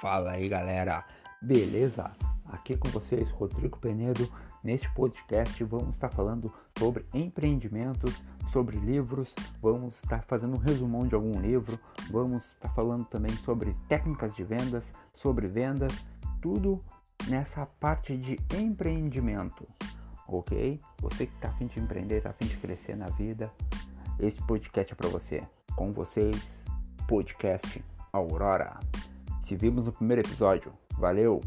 Fala aí galera, beleza? Aqui com vocês, Rodrigo Penedo. Neste podcast vamos estar falando sobre empreendimentos, sobre livros, vamos estar fazendo um resumão de algum livro, vamos estar falando também sobre técnicas de vendas, sobre vendas, tudo nessa parte de empreendimento, ok? Você que está afim de empreender, está afim de crescer na vida, este podcast é para você. Com vocês, podcast Aurora. Vimos no primeiro episódio. Valeu!